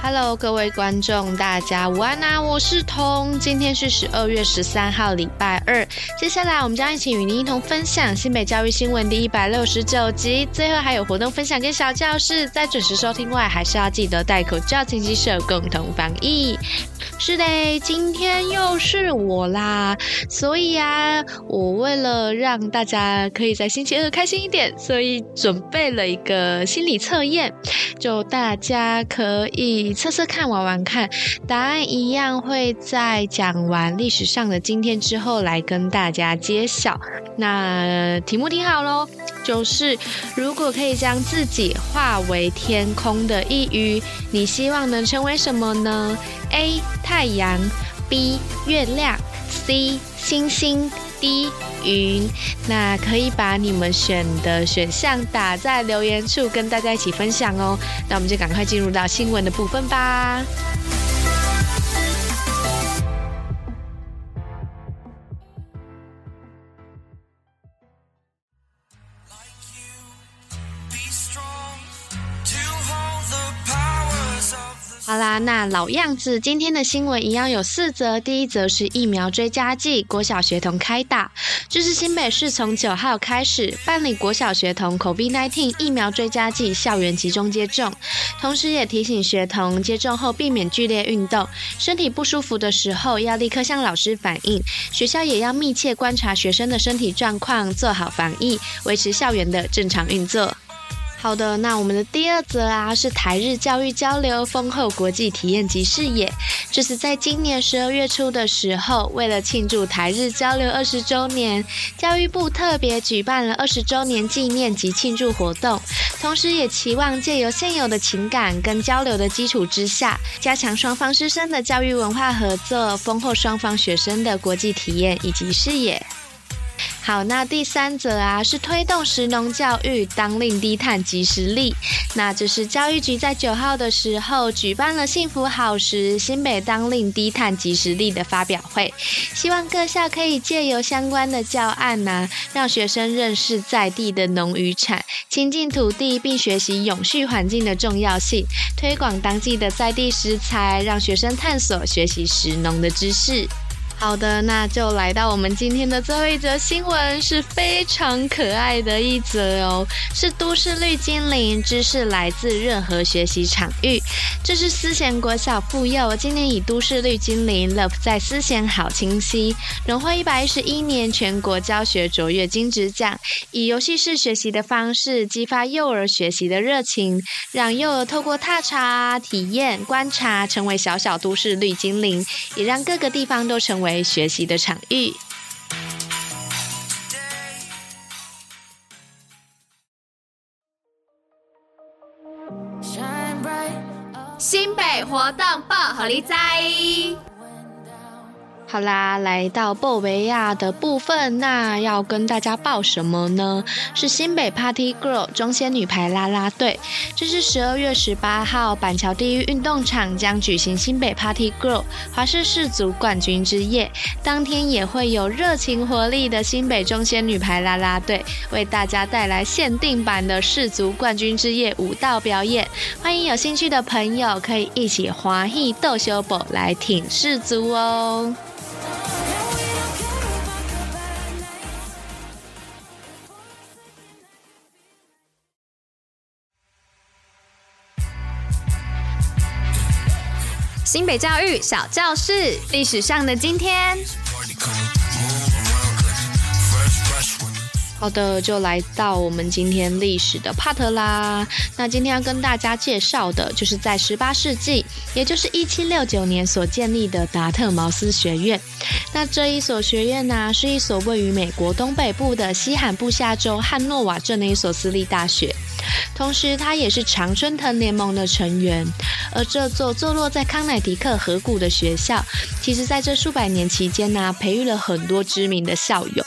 Hello，各位观众，大家午安啊！我是彤，今天是十二月十三号，礼拜二。接下来我们将一起与您一同分享新北教育新闻第一百六十九集，最后还有活动分享跟小教室。在准时收听外，还是要记得戴口罩，勤洗手，共同防疫。是的，今天又是我啦，所以啊，我为了让大家可以在星期二开心一点，所以准备了一个心理测验，就大家可以你测测看，玩玩看，答案一样会在讲完历史上的今天之后来跟大家揭晓。那题目听好喽，就是如果可以将自己化为天空的一隅，你希望能成为什么呢？A 太阳，B 月亮，C 星星低云。那可以把你们选的选项打在留言处，跟大家一起分享哦。那我们就赶快进入到新闻的部分吧。啦，那老样子，今天的新闻一样有四则。第一则是疫苗追加剂，国小学童开打。这是新北市从九号开始办理国小学童 COVID-19 疫苗追加剂校园集中接种，同时也提醒学童接种后避免剧烈运动，身体不舒服的时候要立刻向老师反映。学校也要密切观察学生的身体状况，做好防疫，维持校园的正常运作。好的，那我们的第二则啊是台日教育交流丰厚国际体验及视野。这是在今年十二月初的时候，为了庆祝台日交流二十周年，教育部特别举办了二十周年纪念及庆祝活动，同时也期望借由现有的情感跟交流的基础之下，加强双方师生的教育文化合作，丰厚双方学生的国际体验以及视野。好，那第三则啊是推动食农教育，当令低碳即食力。那这是教育局在九号的时候举办了幸福好食新北当令低碳即食力的发表会，希望各校可以借由相关的教案呐、啊，让学生认识在地的农渔产，亲近土地，并学习永续环境的重要性，推广当季的在地食材，让学生探索学习食农的知识。好的，那就来到我们今天的最后一则新闻，是非常可爱的一则哦，是都市绿精灵，知识来自任何学习场域。这是思贤国小附幼今年以都市绿精灵 Love 在思贤好清晰荣获一百一十一年全国教学卓越金质奖，以游戏式学习的方式激发幼儿学习的热情，让幼儿透过踏查、体验、观察，成为小小都市绿精灵，也让各个地方都成为。为学习的场域。新北活动报，予你知。好啦，来到布维亚的部分，那要跟大家报什么呢？是新北 Party Girl 中仙女排啦啦队。这是十二月十八号板桥第一运动场将举行新北 Party Girl 华视世足冠军之夜，当天也会有热情活力的新北中仙女排啦啦队为大家带来限定版的世足冠军之夜舞蹈表演。欢迎有兴趣的朋友可以一起欢喜斗相报来挺世足哦。新北教育小教室，历史上的今天。好的，就来到我们今天历史的 part 啦。那今天要跟大家介绍的，就是在十八世纪，也就是一七六九年所建立的达特茅斯学院。那这一所学院呢、是一所位于美国东北部的西罕布夏州汉诺瓦镇的一所私立大学。同时，他也是常春藤联盟的成员。而这座坐落在康乃狄克河谷的学校，其实在这数百年期间呢、培育了很多知名的校友，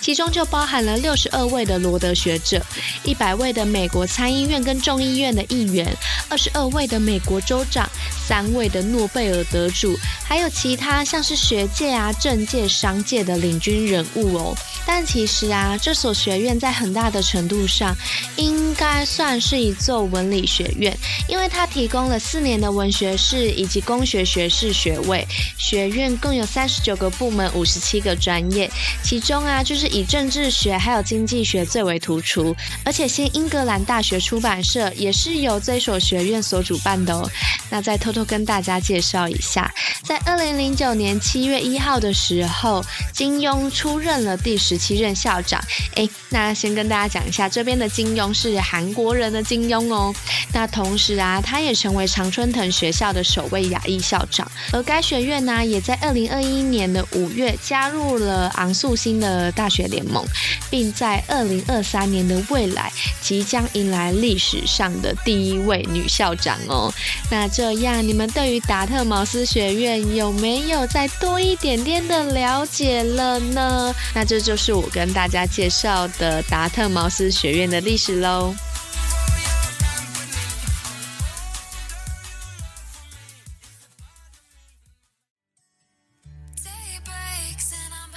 其中就包含了六十二位的罗德学者，一百位的美国参议院跟众议院的议员，二十二位的美国州长，三位的诺贝尔得主。还有其他像是学界啊、政界、商界的领军人物哦。但其实啊，这所学院在很大的程度上应该算是一座文理学院，因为它提供了四年的文学士以及工学学士学位。学院共有三十九个部门，五十七个专业，其中啊，就是以政治学还有经济学最为突出。而且新英格兰大学出版社也是由这所学院所主办的哦。那再偷偷跟大家介绍一下，在二零零九年七月一号的时候，金庸出任了第十七任校长。诶，那先跟大家讲一下，这边的金庸是韩国人的金庸哦。那同时啊，他也成为常春藤学校的首位亚裔校长。而该学院呢，也在二零二一年的五月加入了昂素星的大学联盟，并在二零二三年的未来即将迎来历史上的第一位女校长哦。那这这样，你们对于达特茅斯学院有没有再多一点点的了解了呢？那这就是我跟大家介绍的达特茅斯学院的历史喽。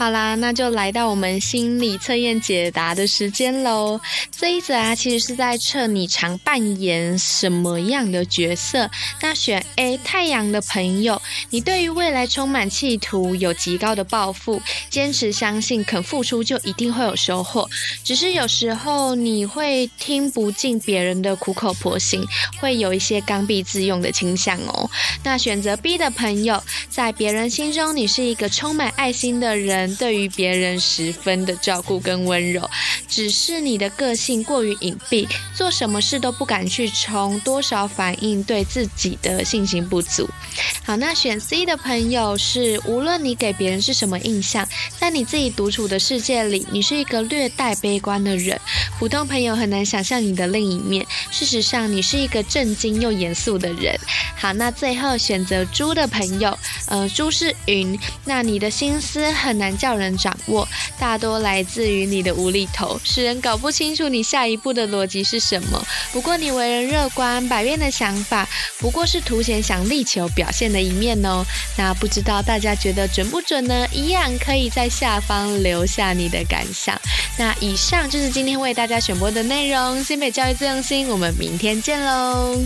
好啦，那就来到我们心理测验解答的时间喽。这一则啊，其实是在测你常扮演什么样的角色。那选 A 太阳的朋友，你对于未来充满企图，有极高的抱负，坚持相信肯付出就一定会有收获。只是有时候你会听不进别人的苦口婆心，会有一些刚愎自用的倾向哦。那选择 B 的朋友，在别人心中你是一个充满爱心的人。对于别人十分的照顾跟温柔，只是你的个性过于隐蔽，做什么事都不敢去冲，多少反应对自己的信心不足。好，那选 C 的朋友是，无论你给别人是什么印象，在你自己独处的世界里，你是一个略带悲观的人，普通朋友很难想象你的另一面。事实上，你是一个正经又严肃的人。好，那最后选择猪的朋友，呃，猪是云，那你的心思很难叫人掌握，大多来自于你的无厘头，使人搞不清楚你下一步的逻辑是什么。不过你为人乐观，百变的想法不过是凸显想力求表现的一面哦。那不知道大家觉得准不准呢？一样可以在下方留下你的感想。那以上就是今天为大家选播的内容。新北教育最用心，我们明天见喽。